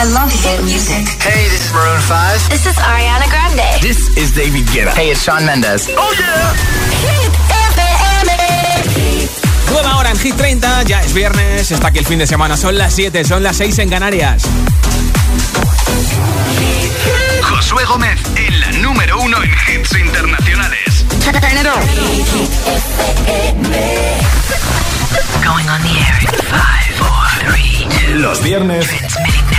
I love hit music. Hey, this is Maroon 5. This is Ariana Grande. This is David Guetta. Hey, it's Shawn Mendes. Oh yeah. Hit FM. Nueva hora en Hit 30, ya es viernes, está aquí el fin de semana, son las 7, son las 6 en Canarias. Josué Gómez en la número uno en hits internacionales. Going on the air in 5, 4, 3, 2. Los viernes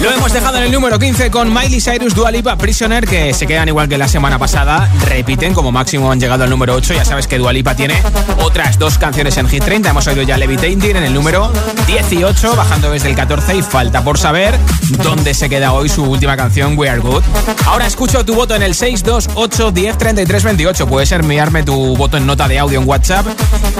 Lo hemos dejado en el número 15 con Miley Cyrus, Dua Lipa, Prisoner, que se quedan igual que la semana pasada. Repiten, como máximo han llegado al número 8. Ya sabes que Dua Lipa tiene otras dos canciones en Hit 30. Hemos oído ya Levitating en el número 18, bajando desde el 14 y falta por saber dónde se queda hoy su última canción, We Are Good. Ahora escucho tu voto en el 628 10 33 28. Puedes enviarme tu voto en nota de audio en WhatsApp.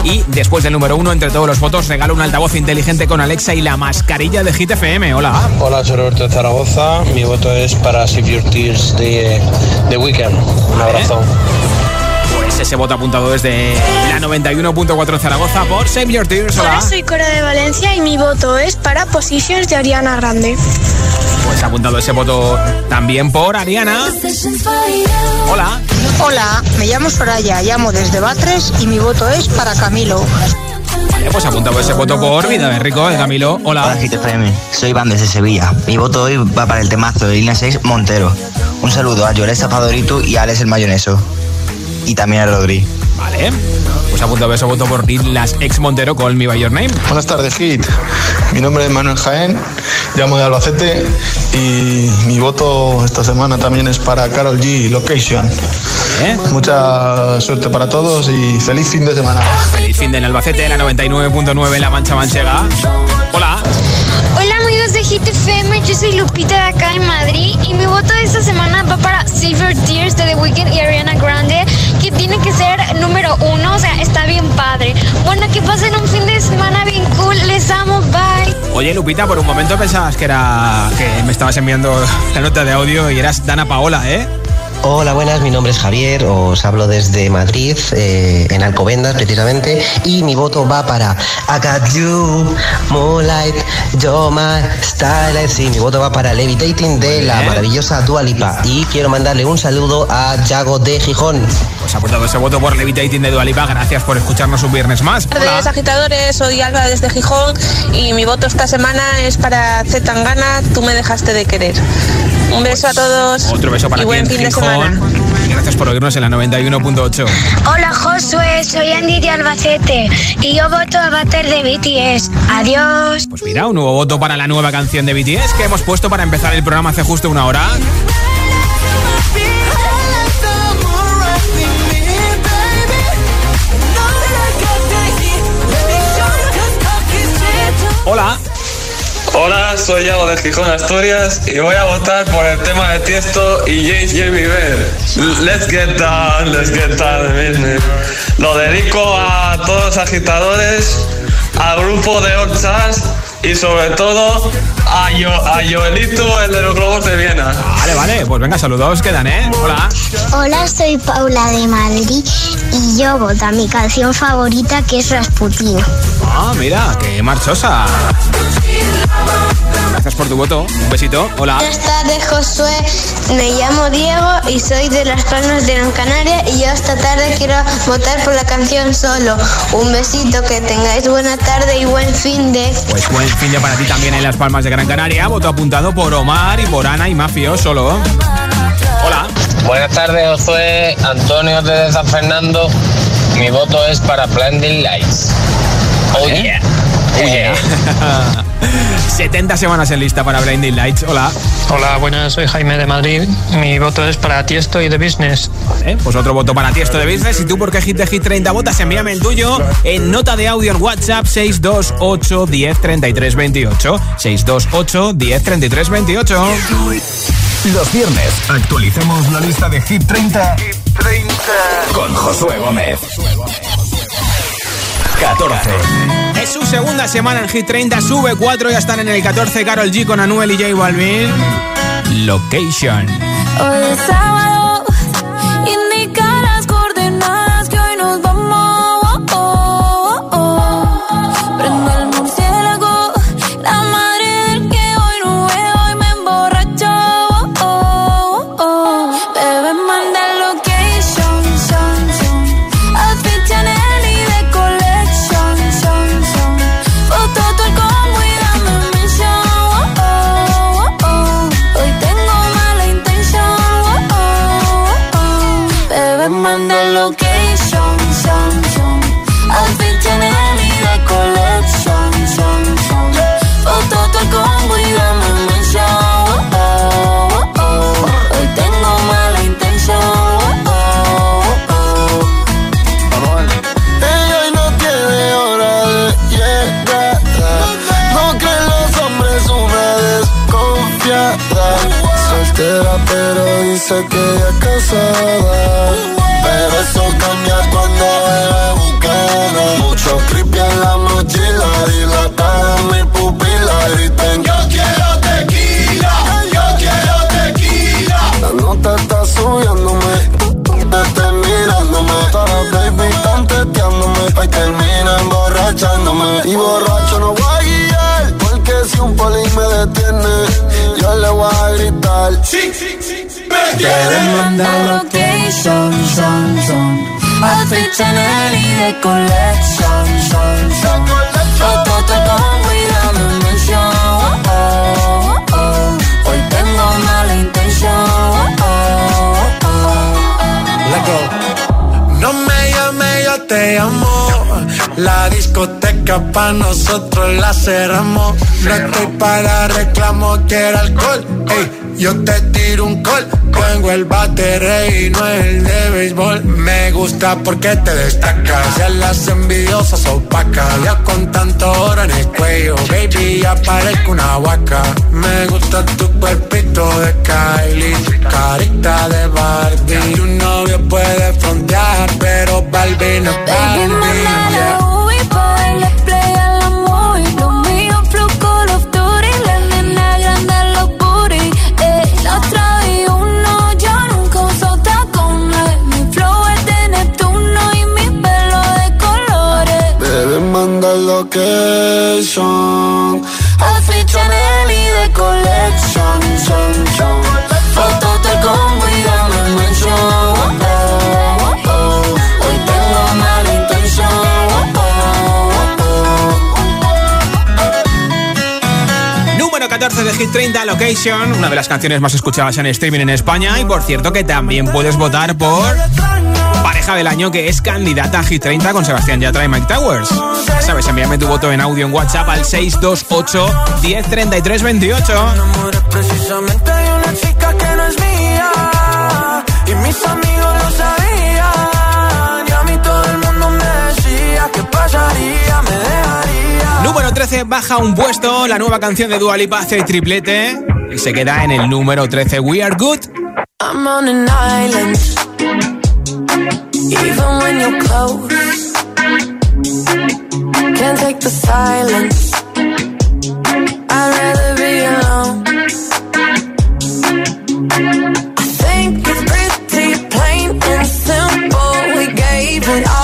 Y después del número 1, entre todos los votos, regalo un altavoz inteligente con Alexa y la mascarilla de Hit FM. Hola. Hola, soy Roberto de Zaragoza. Mi voto es para Save Your Tears de, de Weekend. Un abrazo. Pues ese voto apuntado desde la 91.4 Zaragoza por Save Your Tears. Hola. Hola, soy Cora de Valencia y mi voto es para Positions de Ariana Grande. Pues apuntado ese voto también por Ariana. Hola. Hola, me llamo Soraya, llamo desde Batres y mi voto es para Camilo. Vale, pues apuntado ese voto por Vida de Rico, de Camilo. Hola. Hola, Hit FM. Soy Iván desde Sevilla. Mi voto hoy va para el temazo de línea 6 Montero. Un saludo a Lloresta Fadorito y a Alex el Mayoneso. Y también a Rodri. Vale. Pues apuntado ese voto por las ex Montero, Call Me By Your Name. Buenas tardes, Hit. Mi nombre es Manuel Jaén, llamo de Albacete y mi voto esta semana también es para Carol G, Location. ¿Eh? Mucha suerte para todos y feliz fin de semana. Feliz fin de en Albacete, la 99.9 en La Mancha Manchega. Hola. Hola amigos de Hit FM, yo soy Lupita de acá en Madrid y mi voto de esta semana va para Your Tears de The Weeknd y Ariana Grande, tiene que ser número uno, o sea, está bien padre. Bueno, que pasen un fin de semana bien cool, les amo, bye. Oye, Lupita, por un momento pensabas que era que me estabas enviando la nota de audio y eras Dana Paola, ¿eh? Hola, buenas, mi nombre es Javier, os hablo desde Madrid, eh, en Alcobendas precisamente, y mi voto va para I Got You, Moonlight, You're My Style, sí, mi voto va para Levitating de la maravillosa Dua Lipa, y quiero mandarle un saludo a Yago de Gijón. Pues apuntado ese voto por Levitating de Dua Lipa, gracias por escucharnos un viernes más. Buenas tardes, agitadores, soy Alba desde Gijón, y mi voto esta semana es para Z Tangana, Tú me dejaste de querer. Un beso a todos. Otro beso para y buen en fin de semana. Y gracias por oírnos en la 91.8. Hola Josué, soy Andy de Albacete y yo voto a bater de BTS. Adiós. Pues mira, un nuevo voto para la nueva canción de BTS que hemos puesto para empezar el programa hace justo una hora. Hola. Hola, soy Yago de Gijón, Asturias y voy a votar por el tema de Tiesto y James J. Bieber. Let's get down, let's get down business. Lo dedico a todos los agitadores, al grupo de Old y sobre todo a, Yo- a Joelito, el de los globos de Viena. Vale, vale, pues venga, saludos, quedan, ¿eh? Hola. Hola, soy Paula de Madrid y yo voto a mi canción favorita que es Rasputin. Ah, mira, qué marchosa. Gracias por tu voto. Un besito. Hola. Buenas tardes, Josué. Me llamo Diego y soy de Las Palmas de Gran Canaria y yo esta tarde quiero votar por la canción Solo. Un besito, que tengáis buena tarde y buen fin de... Pues buen fin de para ti también en Las Palmas de Gran Canaria. Voto apuntado por Omar y por Ana y Mafio solo. Hola. Buenas tardes, Josué. Antonio desde San Fernando. Mi voto es para Blinding Lights. Oh yeah. Oh yeah. 70 semanas en lista para Blinding Lights. Hola. Hola, buenas, soy Jaime de Madrid. Mi voto es para Tiesto y The Business. Vale, pues otro voto para ti, esto de business. Y tú, por qué Hit de Hit 30 votas, envíame el tuyo en nota de audio en WhatsApp 628 10 33 28. 628 10 33 28. Los viernes actualizamos la lista de Hit 30, con Josué Gómez. 14. Su segunda semana en Hit 30, sube 4, ya están en el 14. Carol G con Anuel y J Balvin. Location. A gritar. Sí, sí, sí. Quieres mandar location, son, son Outfit Chanel y de collection, son, son Fotos con cuidado en mención oh, oh, oh. Hoy tengo mala intención oh, oh, oh. Let go. No me llame, yo te amo. La discoteca pa' nosotros la cerramos. No estoy para reclamo, quiero alcohol. Ey, yo te tiro un call. Tengo el bate y no el de béisbol. Me gusta porque te destacas. Ya las envidiosas opacas. Ya con tanto oro en el cuello, baby, ya parezco una vaca. Me gusta tu cuerpito de Kylie, carita de Barbie. Tu novio puede frontear, pero Barbie no es Barbie. yeah. Outfit Chanel y de collection, son, son. Fotos de combo y Número 14 de Hit 30 Location, una de las canciones más escuchadas en streaming en España. Y por cierto, que también puedes votar por Pareja del Año, que es candidata a Hit 30 con Sebastián Yatra y Mike Towers. Ya sabes, envíame tu voto en audio en WhatsApp al 628 1033 28. Precisamente hay una chica que no es mía. Y mis amigos lo sabían. Y a mí todo el mundo me decía que pasaría, me dejaría. Número 13 baja un puesto, la nueva canción de Dua Lipa hace triplete y se queda en el número 13. We Are Good. I'm on an island. Even when you're close, can't take the silence. I'd rather be alone. I think it's pretty plain and simple. We gave it all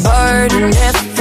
burden. If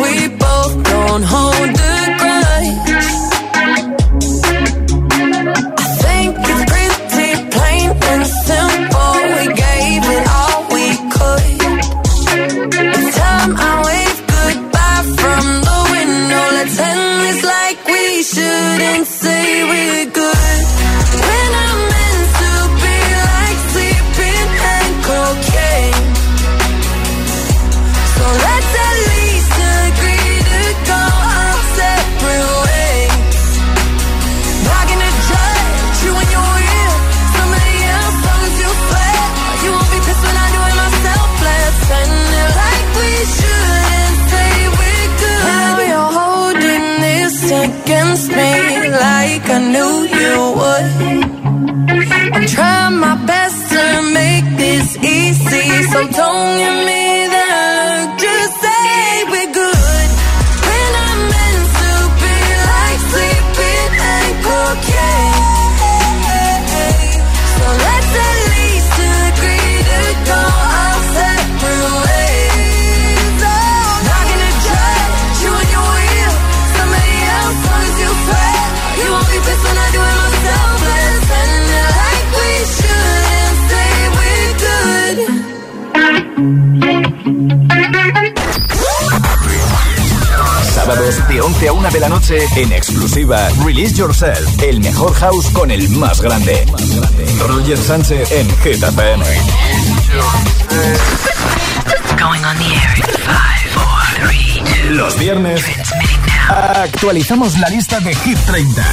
Release Yourself, el mejor house con el más grande. Roger Sánchez en two. Los viernes actualizamos la lista de Hit 30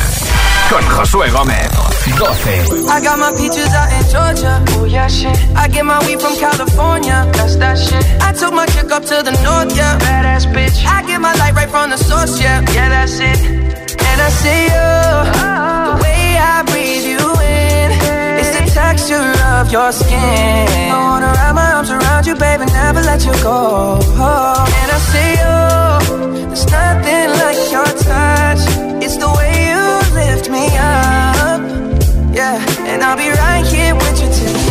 con Josué Gómez. 12. I got my peaches out in Georgia. Oh yeah, shit. I get my weed from California. That's that shit. I took my chick up to the north, yeah. Badass bitch. I get my light right from the source, yeah. Yeah, that's it. And I see you. The way I breathe you in. It's the texture of your skin. I wanna wrap my arms around you, baby, never let you go. And I see you. There's nothing like your touch. It's the way you lift me up. Yeah, and I'll be right here with you till.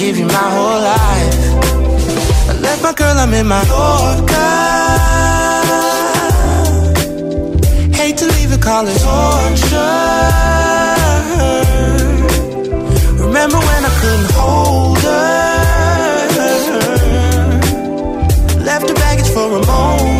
Give you my whole life. I left my girl, I'm in my Yorker. Hate to leave it, call it torture. Remember when I couldn't hold her? Left the baggage for a mover.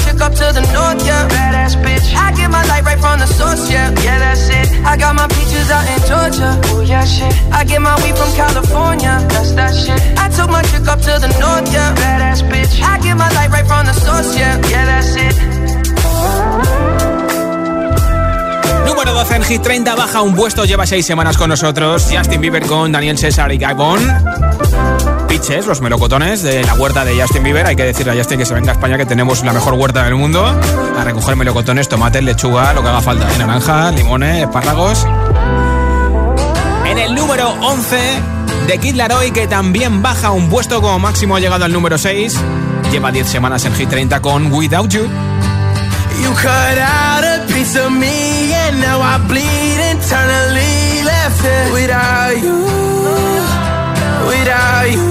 up to the north, yeah. Badass bitch. I get my light right from the source, yeah. Yeah, that's it. I got my peaches out in Georgia. Oh yeah, shit. I get my weed from California. That's that shit. I took my chick up to the north, yeah. Badass bitch. I get my light right from the source, yeah. Yeah, that's it. Número 12 en Hit 30, baja un puesto, lleva seis semanas con nosotros. Justin Bieber con Daniel César y Guy Bond. Pitches, los melocotones de la huerta de Justin Bieber. Hay que decirle a Justin que se venga a España, que tenemos la mejor huerta del mundo. A recoger melocotones, tomates, lechuga, lo que haga falta. ¿eh? Naranja, limones, espárragos. En el número 11 de Kid Laroi, que también baja un puesto como máximo, ha llegado al número 6. Lleva 10 semanas en Hit 30 con Without You. You cut out a piece of me and now I bleed internally left it without you, without you.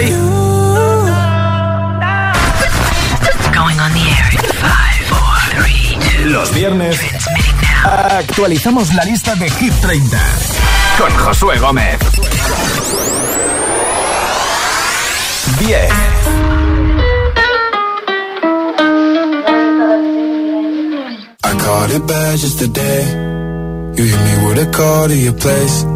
you. Going on the air in five, four, three, two. Los viernes actualizamos la lista de Hit 30 con Josué Gómez. 10. I caught it bad just today. You hit me with a call to your place.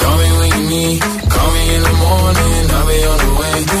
me. Call me in the morning, I'll be on the way.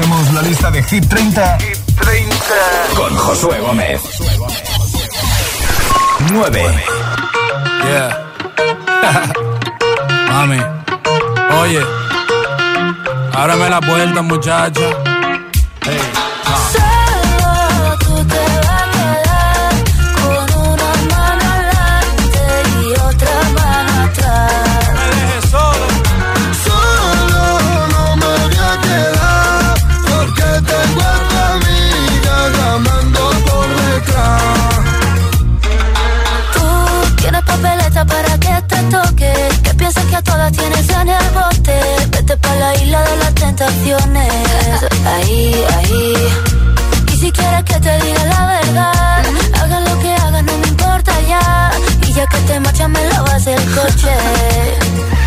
Actualizamos la lista de Hit 30, con Josué Gómez. 9. Yeah. Mami, oye, ábrame la puerta, muchacha. Me lavas el coche.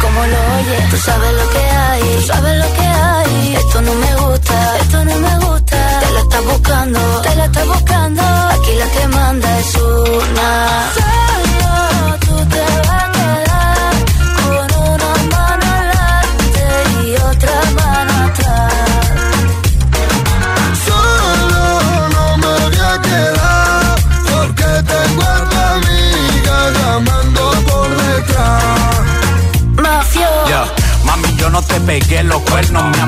Como lo oyes, tú sabes lo que hay, tú sabes lo que hay. Esto no me gusta, esto no me gusta. Te la estás buscando, te la estás buscando. Aquí la que manda es una.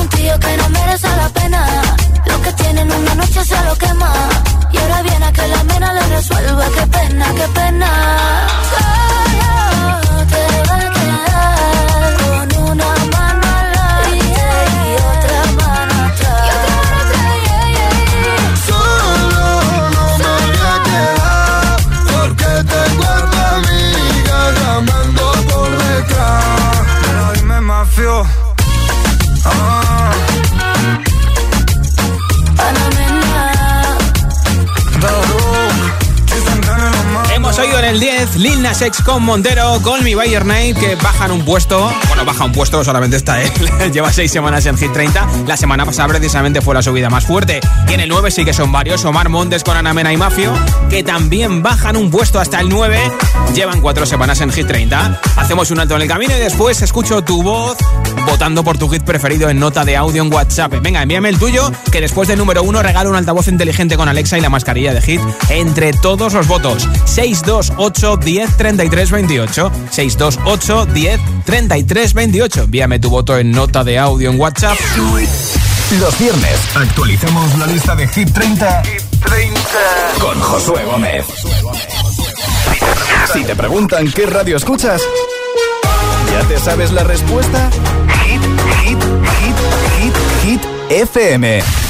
un tío que no merece la pena. Lo que tienen una noche se lo quema. Y ahora viene a que la mena le resuelva. Qué pena, qué pena. Solo te va a quedar con una mano adelante y otra mano atrás. Solo no me voy a quedar porque tengo a tu llamando por detrás. Pero dime, mafio. Ah, oído en el 10 Lil Nas X con Montero, Call Me By que bajan un puesto. Bueno, baja un puesto, solamente está él. Lleva seis semanas en Hit 30. La semana pasada precisamente fue la subida más fuerte. Y en el 9 sí que son varios. Omar Montes con Ana Mena y Mafio, que también bajan un puesto hasta el 9. Llevan cuatro semanas en Hit 30. Hacemos un alto en el camino y después escucho tu voz votando por tu hit preferido en nota de audio en WhatsApp. Venga, envíame el tuyo, que después del número 1 regalo un altavoz inteligente con Alexa y la mascarilla de Hit entre todos los votos. 628 10 33 28. 628 10 33 28. Envíame tu voto en nota de audio en WhatsApp. Los viernes actualizamos la lista de Hit 30, con Josué Gómez. Si te preguntan qué radio escuchas, ¿ya te sabes la respuesta? Hit, hit, hit, hit, hit FM.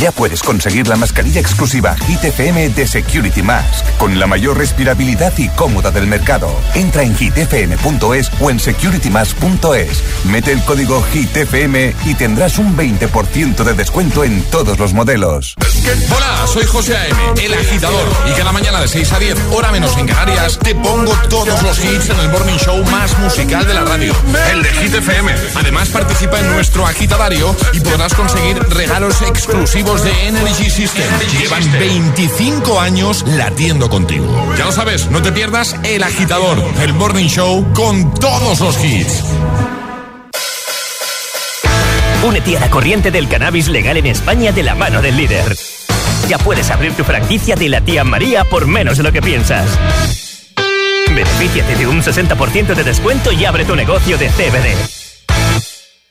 Ya puedes conseguir la mascarilla exclusiva Hit FM de Security Mask, con la mayor respirabilidad y cómoda del mercado. Entra en hitfm.es o en securitymask.es. Mete el código HITFM y tendrás un 20% de descuento en todos los modelos. Hola, soy José A.M., el agitador, y cada mañana de 6 a 10, hora menos en Canarias, te pongo todos los hits en el morning show más musical de la radio, el de Hit FM. Además, participa en nuestro agitadario y podrás conseguir regalos exclusivos de Energy System. Llevan 25 años latiendo contigo. Ya lo sabes, no te pierdas el agitador, el morning show con todos los hits. Únete a la corriente del cannabis legal en España de la mano del líder. Ya puedes abrir tu franquicia de la tía María por menos de lo que piensas. Benefíciate de un 60% de descuento y abre tu negocio de CBD.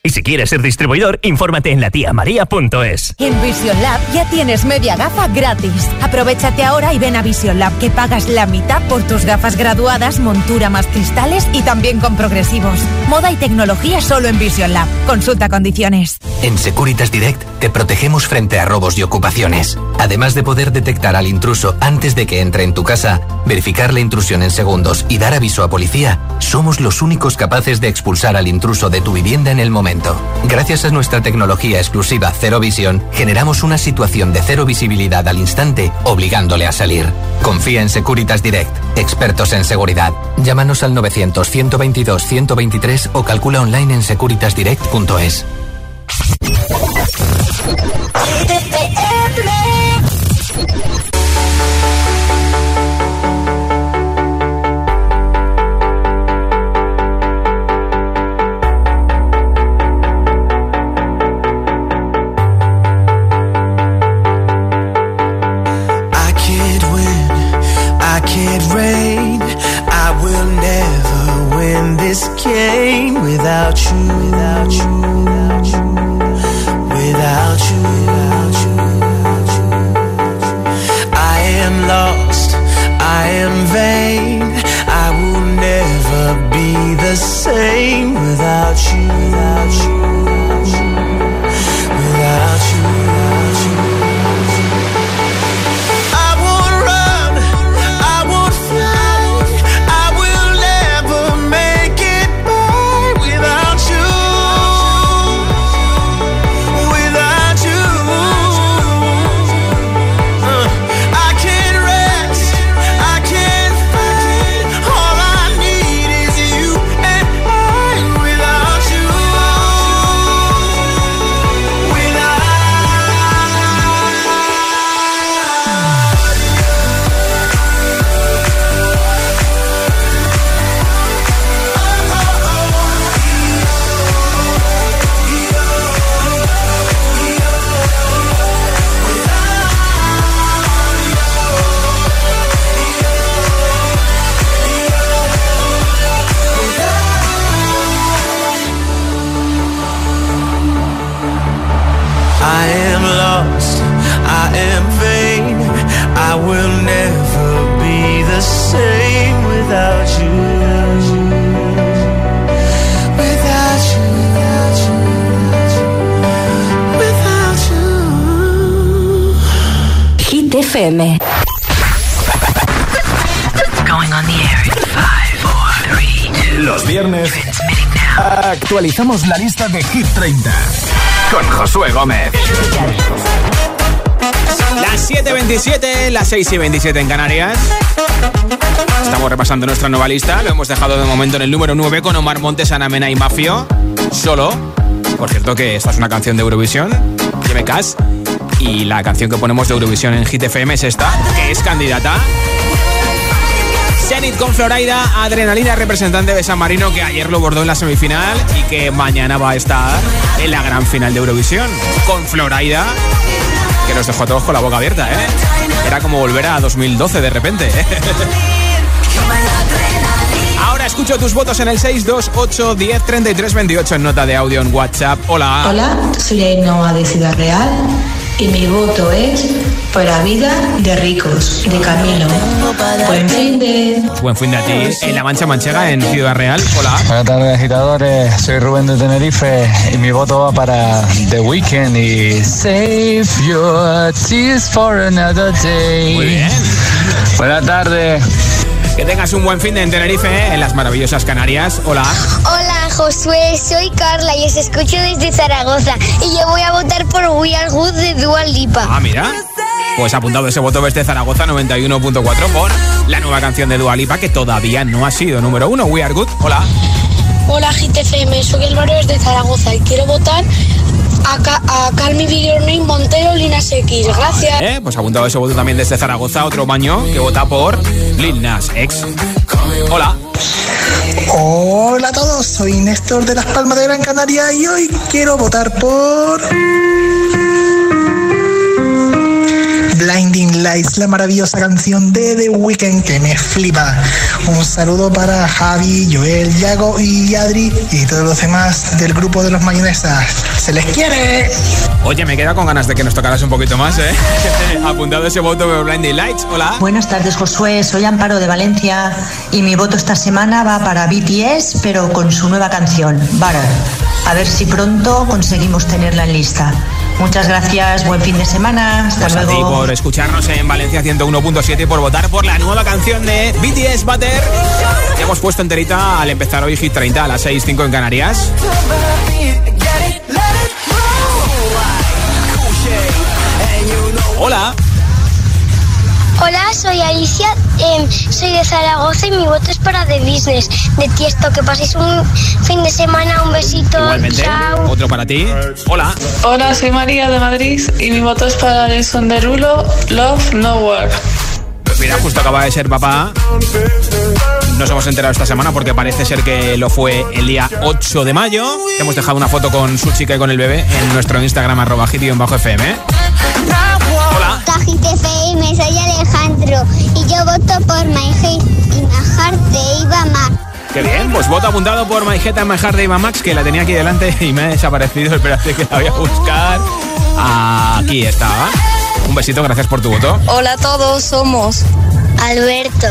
Y si quieres ser distribuidor, infórmate en latiamaria.es. En Vision Lab ya tienes media gafa gratis. Aprovechate ahora y ven a Vision Lab que pagas la mitad por tus gafas graduadas, montura más cristales y también con progresivos. Moda y tecnología solo en Vision Lab. Consulta condiciones. En Securitas Direct te protegemos frente a robos y ocupaciones. Además de poder detectar al intruso antes de que entre en tu casa, verificar la intrusión en segundos y dar aviso a policía, somos los únicos capaces de expulsar al intruso de tu vivienda en el momento. Gracias a nuestra tecnología exclusiva Cero Visión, generamos una situación de cero visibilidad al instante, obligándole a salir. Confía en Securitas Direct, expertos en seguridad. Llámanos al 900-122-123 o calcula online en securitasdirect.es. actualizamos la lista de Hit 30 con Josué Gómez. Las 7.27, las 6 y 27 en Canarias. Estamos repasando nuestra nueva lista. Lo hemos dejado de momento en el número 9 con Omar Montes, Ana Mena y Mafio. Solo. Por cierto, que esta es una canción de Eurovisión. Que me cas. Y la canción que ponemos de Eurovisión en Hit FM es esta, que es candidata. Zenit con Floraida, Adrenalina, representante de San Marino, que ayer lo bordó en la semifinal y que mañana va a estar en la gran final de Eurovisión. Con Floraida, que nos dejó a todos con la boca abierta, ¿eh? Era como volver a 2012 de repente. ¿eh? Ahora escucho tus votos en el 628 10 33 28 en nota de audio en WhatsApp. Hola. Hola, soy Ainhoa de Ciudad Real y mi voto es para vida de ricos, de camino. Buen fin de... Buen fin de a ti. En La Mancha Manchega, en Ciudad Real. Hola. Buenas tardes, agitadores. Soy Rubén de Tenerife y mi voto va para The Weeknd y Save Your Tears for Another Day. Muy bien. Buenas tardes. Que tengas un buen fin de en Tenerife, ¿eh? en las maravillosas Canarias. Hola. Hola Josué, soy Carla y os escucho desde Zaragoza y yo voy a votar por We Are Good de Dua Lipa. Ah, mira. Pues apuntado ese voto desde Zaragoza 91.4 por la nueva canción de Dua Lipa que todavía no ha sido número uno. We Are Good. Hola. Hola GTFM, soy Álvaro desde Zaragoza y quiero votar a, Ca a Call Me By Your Name Montero Linas X. Gracias. Eh, Pues apuntado ese voto también desde Zaragoza, otro baño que vota por Lil Nas X. Hola. Hola a todos, soy Néstor de Las Palmas de Gran Canaria y hoy quiero votar por... Blinding Lights, la maravillosa canción de The Weeknd que me flipa. Un saludo para Javi, Joel, Yago y Adri y todos los demás del grupo de los mayonesas. ¡Se les quiere! Oye, me queda con ganas de que nos tocaras un poquito más, ¿eh? Apuntado ese voto de Blinding Lights. Hola. Buenas tardes, Josué. Soy Amparo de Valencia y mi voto esta semana va para BTS, pero con su nueva canción, Butter. A ver si pronto conseguimos tenerla en lista. Muchas gracias, buen fin de semana. Hasta Pues a ti luego. por escucharnos en Valencia 101.7 y por votar por la nueva canción de BTS Butter. Que hemos puesto enterita al empezar hoy Hit 30 a las 6.05 en Canarias. Hola. Hola, soy Alicia, em, soy de Zaragoza y mi voto es para The Business de Tiesto. Que paséis un fin de semana, un besito. Igualmente. Chao. Otro para ti. Hola. Hola, soy María de Madrid y mi voto es para Alison Derulo, Love Nowhere. Pues mira, justo acaba de ser papá. Nos hemos enterado esta semana porque parece ser que lo fue el día 8 de mayo. Hemos dejado una foto con su chica y con el bebé en nuestro Instagram arroba bajo fm. Hit FM, soy Alejandro y yo voto por My y Majar de Iba Mar. Qué bien, pues voto apuntado por My Head and My Heart de Eva Max, que la tenía aquí delante y me ha desaparecido. Espérate que la voy a buscar. Aquí estaba. Un besito, gracias por tu voto. Hola a todos, somos Alberto,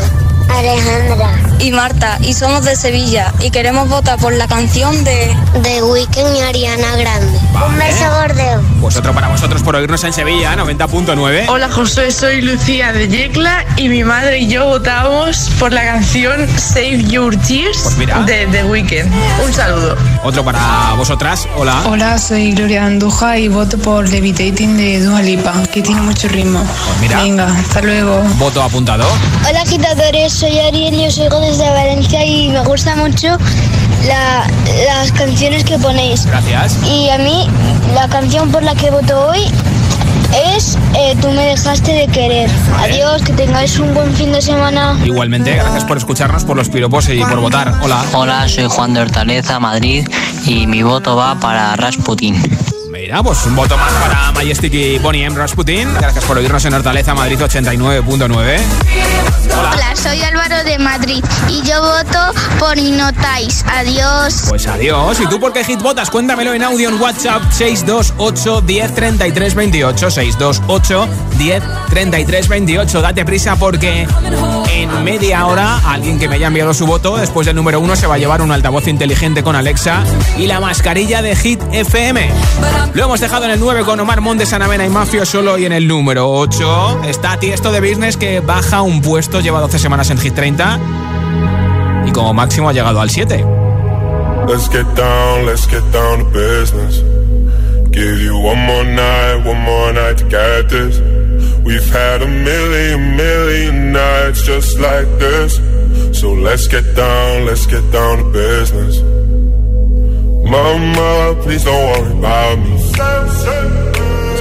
Alejandra y Marta y somos de Sevilla y queremos votar por la canción de de Weekend y Ariana Grande. Un beso gordeo. Pues otro para vosotros por oírnos en Sevilla, 90.9. Hola Josué, soy Lucía de Yecla y mi madre y yo votamos por la canción Save Your Tears Pues mira. de The Weeknd. Un saludo. Otro para vosotras. Hola. Hola, soy Gloria Anduja y voto por Levitating de Dua Lipa, que tiene mucho ritmo. Pues mira. Venga, hasta luego. Voto apuntado. Hola agitadores, soy Ariel y os oigo desde Valencia y me gusta mucho la- las canciones que ponéis. Gracias. Y a mí la canción por la que voto hoy es eh, Tú me dejaste de querer. Adiós, que tengáis un buen fin de semana. Igualmente, gracias por escucharnos, por los piropos y por votar. Hola. Hola, soy Juan de Hortaleza, Madrid, y mi voto va para Rasputin. Mira, pues un voto más para Majestic y Bonnie M. Rasputin. Gracias por oírnos en Hortaleza, Madrid 89.9. Hola, soy Álvaro de Madrid y yo voto por Inotais. Adiós. Pues adiós. ¿Y tú por qué hit votas? Cuéntamelo en audio en WhatsApp 628 10 33 28. 628 10 33 28. Date prisa porque en media hora alguien que me haya enviado su voto después del número uno se va a llevar un altavoz inteligente con Alexa y la mascarilla de Hit FM. Lo hemos dejado en el 9 con Omar. Ramón de Sanamena y Mafio solo y en el número 8 está Tiesto de Business que baja un puesto, lleva 12 semanas en Hit 30 y como máximo ha llegado al 7. Let's get down, let's get down to business. Give you one more night, one more night to get this. We've had a million, million nights just like this. So let's get down, let's get down to business. Mama, please don't worry about me.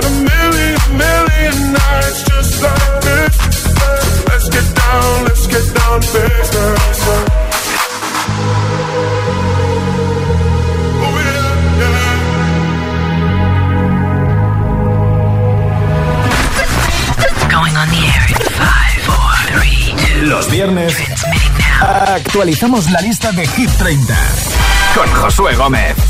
We've had a million, million nights just like this. Let's get down, let's get down to business. Oh, yeah, yeah. Going on the air in five, four, three, two. Los viernes actualizamos la lista de Hit 30 con Josué Gómez.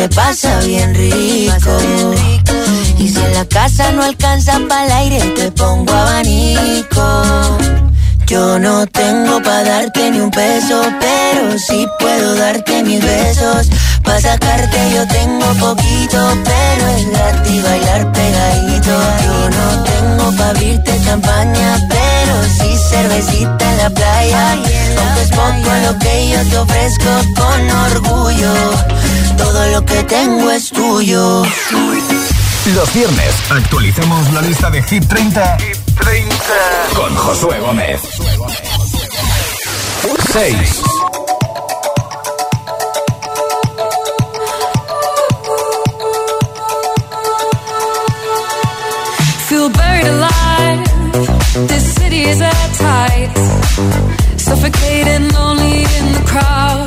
Se pasa bien rico. Y si en la casa no alcanza para el aire, te pongo abanico. Yo no tengo pa' darte ni un peso, pero sí puedo darte mis besos. Pa' sacarte yo tengo poquito, pero es gratis bailar pegadito. Yo no tengo pa' abrirte champaña, pero sí cervecita en la playa. Aunque es poco lo que yo te ofrezco con orgullo, todo lo que tengo es tuyo. Los viernes actualicemos la lista de Hit 30, Hit 30. con Josué Gómez. 6. Feel buried alive. This city is at tight. Suffocating, lonely in the crowd.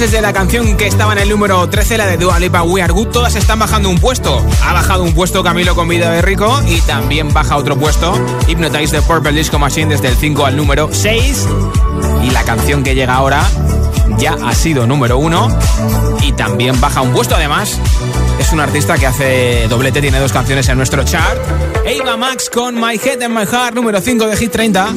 Fijas desde la canción que estaba en el número 13, la de Dua Lipa We Are Good, todas están bajando un puesto. Ha bajado un puesto Camilo con Vida de Rico y también baja otro puesto Hypnotize the Purple Disco Machine desde el 5 al número 6. Y la canción que llega ahora ya ha sido número 1 y también baja un puesto además. Es un artista que hace doblete, tiene dos canciones en nuestro chart. Ava Max con My Head and My Heart, número 5 de Hit 30.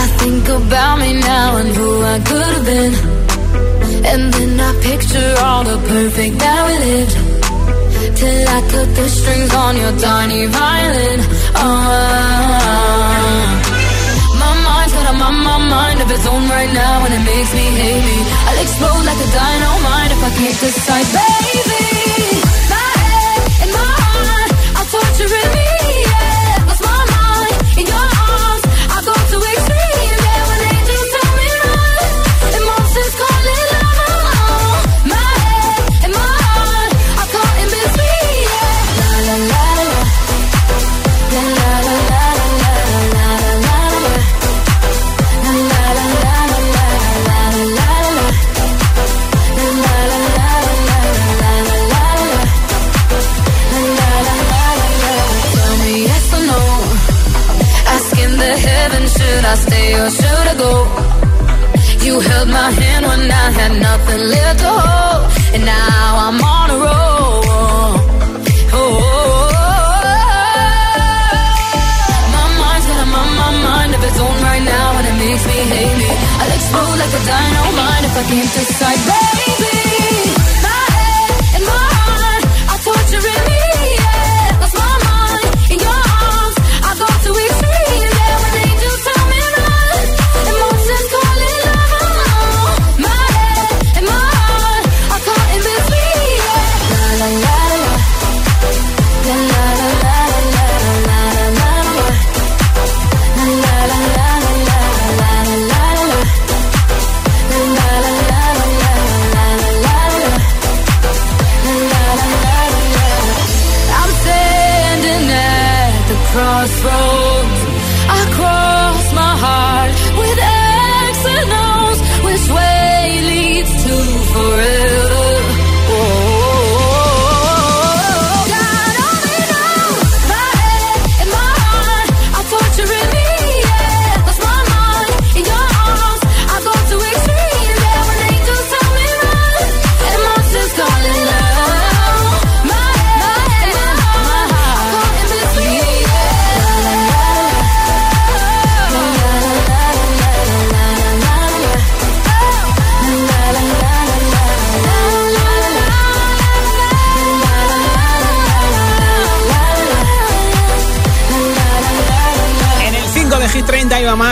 I think about me now and who I could have been. And then I picture all the perfect that we lived. Till I cut the strings on your tiny violin. Oh. My mind's got a my, mind of its own right now, and it makes me hate me. I'll explode like a dynamite if I can't decide, baby. My head and my heart are torturing me.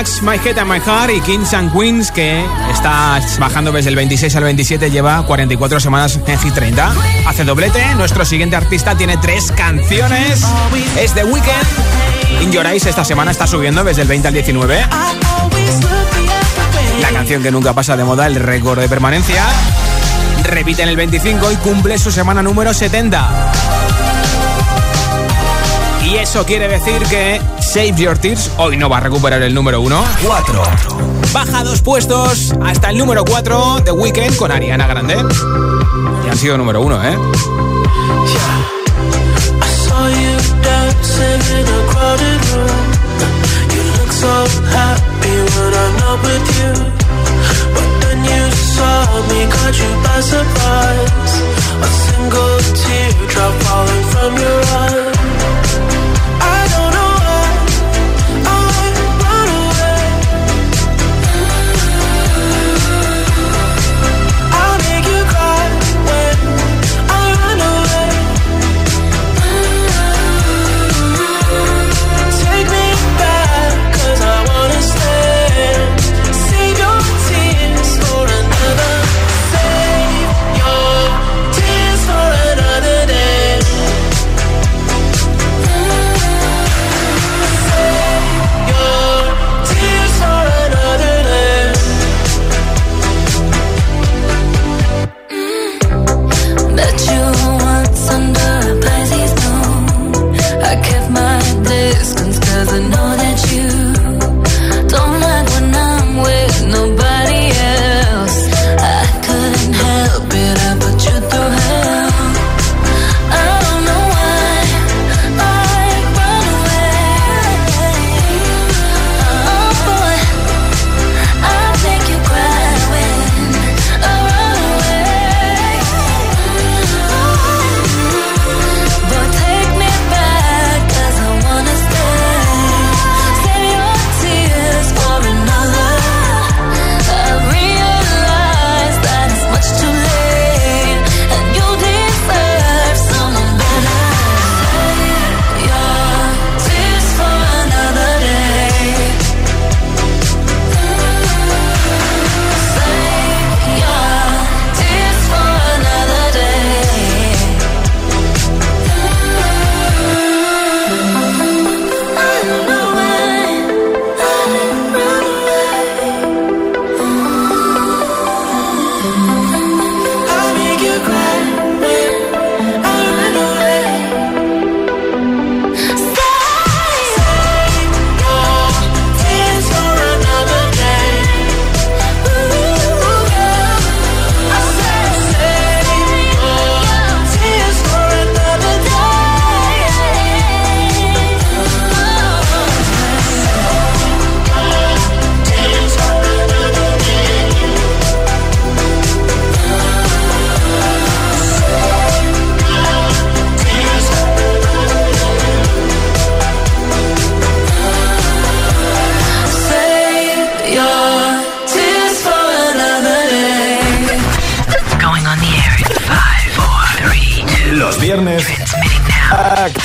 Max, My Head and My Heart y Kings and Queens, que está bajando desde el 26 al 27, lleva 44 semanas en Hit 30. Hace doblete, nuestro siguiente artista tiene tres canciones. Es The Weeknd. In Your Eyes esta semana está subiendo desde el 20 al 19. La canción que nunca pasa de moda, el récord de permanencia. Repite en el 25 y cumple su semana número 70. Y eso quiere decir que Save Your Tears hoy no va a recuperar el número 1. 4. Baja dos puestos hasta el número 4 The Weekend con Ariana Grande. Y han sido número 1, ¿eh? A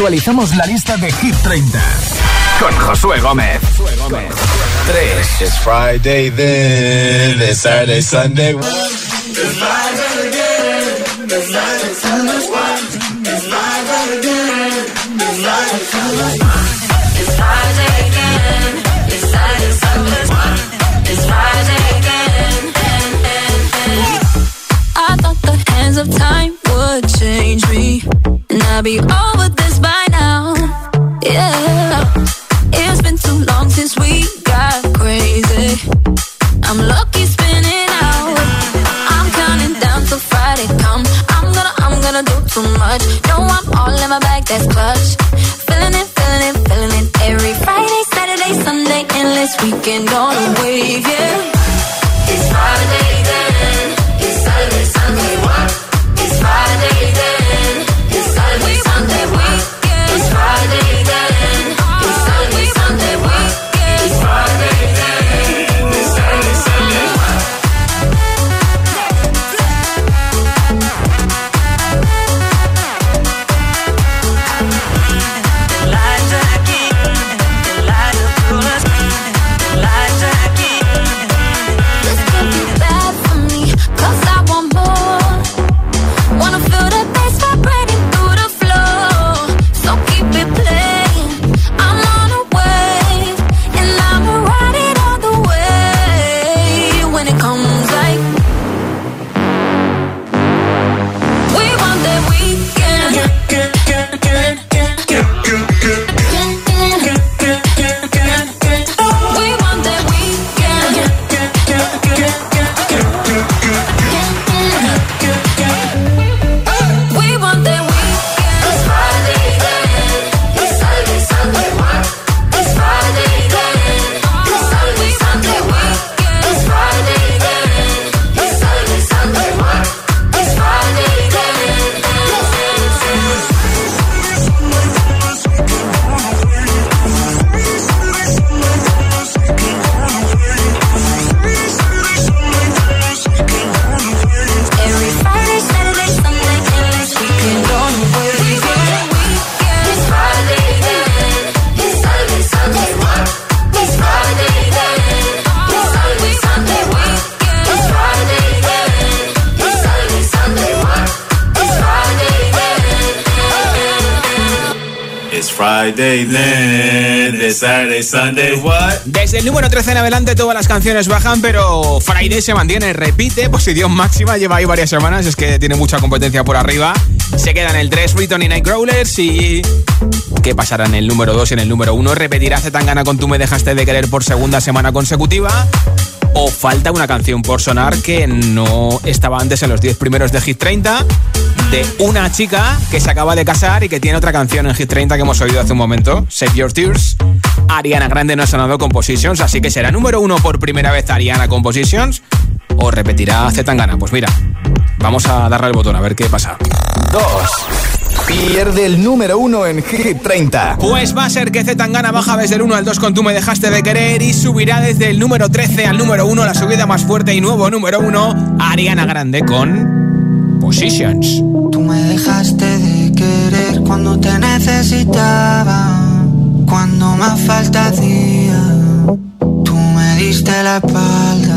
actualizamos la lista de Hit 30 con Josué Gómez. 3. It's Friday then, it's Saturday, Sunday. It's Friday again, it's Friday, Sunday. It's Friday again, it's Friday, Sunday. It's Friday again, it's Saturday, Sunday. It's Friday again, I thought the hands of time would change me, and I'd be over Desde el número 13 en adelante todas las canciones bajan, pero Friday se mantiene, repite, posición máxima, lleva ahí varias semanas, es que tiene mucha competencia por arriba. Se queda en el 3 Riton y Nightcrawlers y... ¿Qué pasará en el número 2 y en el número 1? ¿Repetirá Zetangana con Tú me dejaste de querer por segunda semana consecutiva? ¿O falta una canción por sonar que no estaba antes en los 10 primeros de Hit 30? De una chica que se acaba de casar y que tiene otra canción en Hit 30 que hemos oído hace un momento, Save Your Tears. Ariana Grande no ha sonado Compositions, así que será número 1 por primera vez Ariana Compositions o repetirá Zetangana. Pues mira, vamos a darle al botón a ver qué pasa. 2. Pierde el número uno en Hit 30. Pues va a ser que Zetangana baja desde el 1 al 2 con Tú me dejaste de querer y subirá desde el número 13 al número 1, la subida más fuerte y nuevo número 1, Ariana Grande con Positions. Tú me dejaste de querer cuando te necesitaba, cuando más falta hacía. Tú me diste la espalda.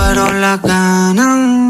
te fueron las ganas.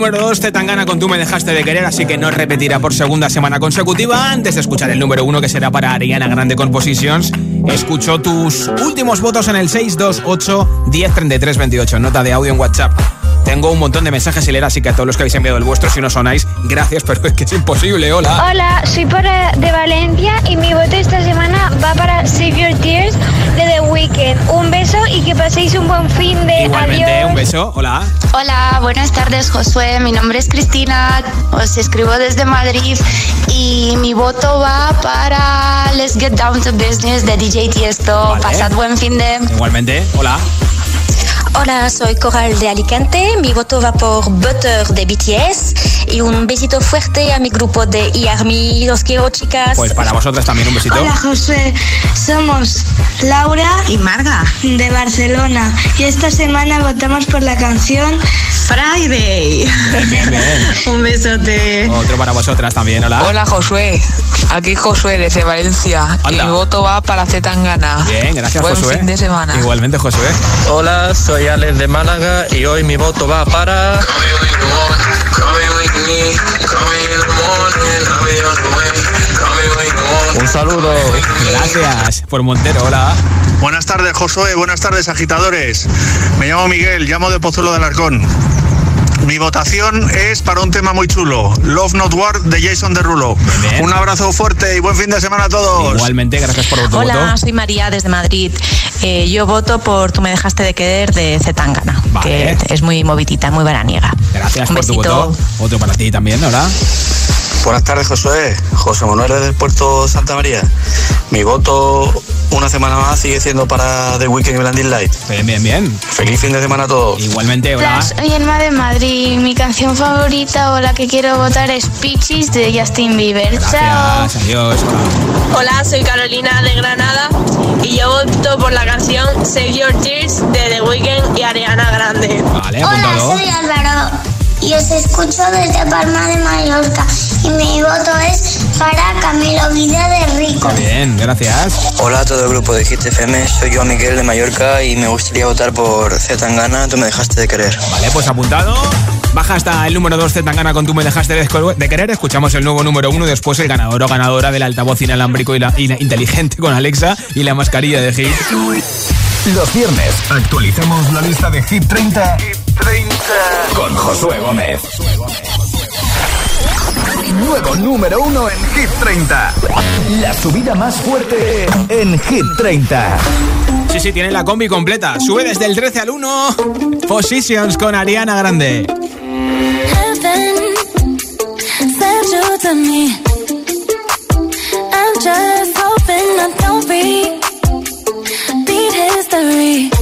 Número 1 al número 2, Zetangana con Tú me dejaste de querer, así que no repetirá por segunda semana consecutiva. Antes de escuchar el número 1 que será para Ariana Grande Compositions, escucho tus últimos votos en el 628 1033 28, nota de audio en WhatsApp. Tengo un montón de mensajes y leer, así que a todos los que habéis enviado el vuestro, si no sonáis, gracias, pero es que es imposible. Hola. Hola, soy para de Valencia y mi voto esta semana va para Save Your Tears de The Weeknd. Un beso y que paséis un buen fin de Igualmente, adiós. un beso. Hola. Hola, buenas tardes Josué, mi nombre es Cristina, os escribo desde Madrid y mi voto va para Let's Get Down to Business de DJ Tiesto. Vale. Pasad buen fin de... Igualmente, hola. Hola, soy Coral de Alicante. Mi voto va por Butter de BTS. Y un besito fuerte a mi grupo de IARMY. Los quiero, chicas. Pues para vosotras también un besito. Hola José, somos Laura y Marga de Barcelona y esta semana votamos por la canción Friday. Un besote. Otro para vosotras también, hola. Hola Josué, aquí Josué desde Valencia. Y mi voto va para Zetangana. Bien, gracias Buen Josué. fin de semana. Igualmente Josué. Hola, soy Alex de Málaga y hoy mi voto va para. Un saludo. Gracias por Montero, hola. Buenas tardes, Josué. Buenas tardes, agitadores. Me llamo Miguel, llamo de Pozuelo del Arcón. Mi votación es para un tema muy chulo, Love Not War de Jason Derulo. Un abrazo fuerte y buen fin de semana a todos. Igualmente, gracias por tu Hola, voto. soy María desde Madrid. Eh, yo voto por Tú me dejaste de querer de Zetangana, que es muy movidita, muy veraniega. Gracias Un por tu voto. Otro para ti también, hola. Buenas tardes, Josué. José Manuel del Puerto Santa María. Mi voto una semana más sigue siendo para The Weeknd y Blinding Light. Bien, bien, bien. Feliz fin de semana a todos. Igualmente, Hola, soy Elma de Madrid. Mi canción favorita o la que quiero votar es Peaches de Justin Bieber. Chao. Gracias, adiós. hola. Hola, soy Carolina de Granada y yo voto por la canción Save Your Tears de The Weeknd y Ariana Grande. Vale, Hola, soy Álvaro y os escucho desde Palma de Mallorca y mi voto es para Camilo Vida de Rico. Bien, gracias. Hola a todo el grupo de Hit FM. Soy yo, Miguel de Mallorca y me gustaría votar por Zetangana. Tú me dejaste de querer. Vale, pues apuntado. Baja hasta el número 2 Zetangana con Tú me dejaste de, querer. Escuchamos el nuevo número 1 y después el ganador o ganadora del altavoz inalámbrico y la, y la inteligente con Alexa y la mascarilla de Hit. Los viernes actualizamos la lista de Hit 30, con Josué Gómez. Nuevo número uno en Hit 30. La subida más fuerte en Hit 30. Sí, sí, tiene la combi completa. Sube desde el 13 al 1. Positions con Ariana Grande. Heaven sent you to me. I'm just hoping I don't repeat history.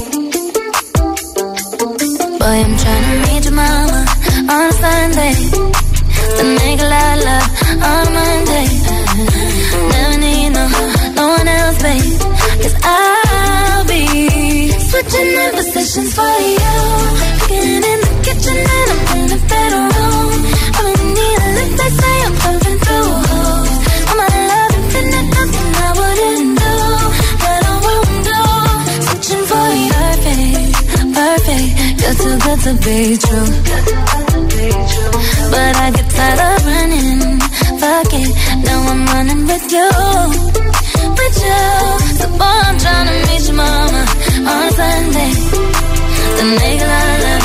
Boy, I'm trying to reach your mama on Sunday. To make a to be true. But I get tired of running. Fuck it, now I'm running with you. With you. So boy, I'm trying to meet your mama on Sunday. To make a lot of love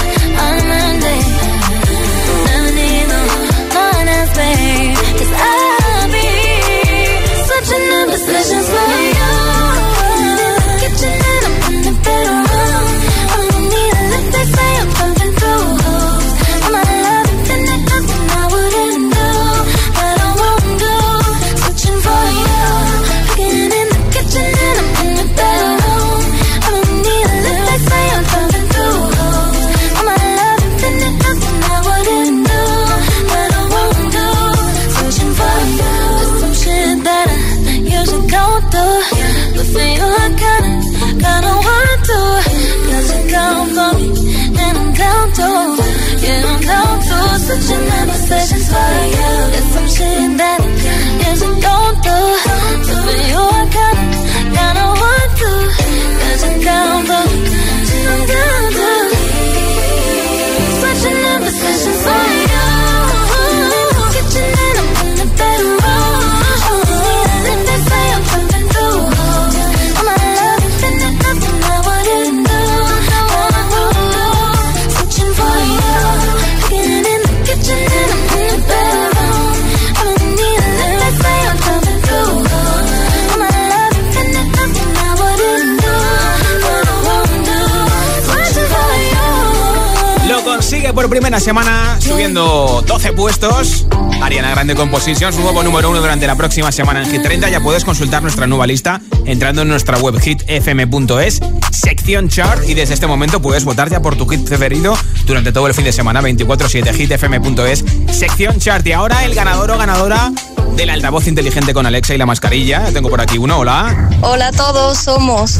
semana, subiendo 12 puestos. Ariana Grande Compositions, nuevo número uno durante la próxima semana en Hit 30. Ya puedes consultar nuestra nueva lista entrando en nuestra web hitfm.es, sección chart, y desde este momento puedes votar ya por tu hit preferido durante todo el fin de semana, 24-7, hitfm.es, sección chart. Y ahora el ganador o ganadora del altavoz inteligente con Alexa y la mascarilla. Tengo por aquí uno, hola. Hola a todos, somos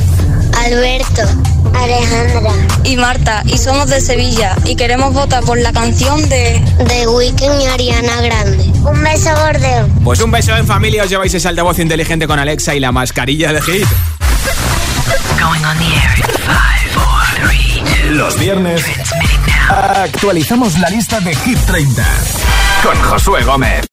Alberto, Alejandra y Marta y somos de Sevilla y queremos votar por la canción de The Weeknd y Ariana Grande. Un beso gordeo. Pues un beso en familia, os lleváis ese altavoz inteligente con Alexa y la mascarilla de Hit. Los viernes actualizamos la lista de Hit 30 con Josué Gómez.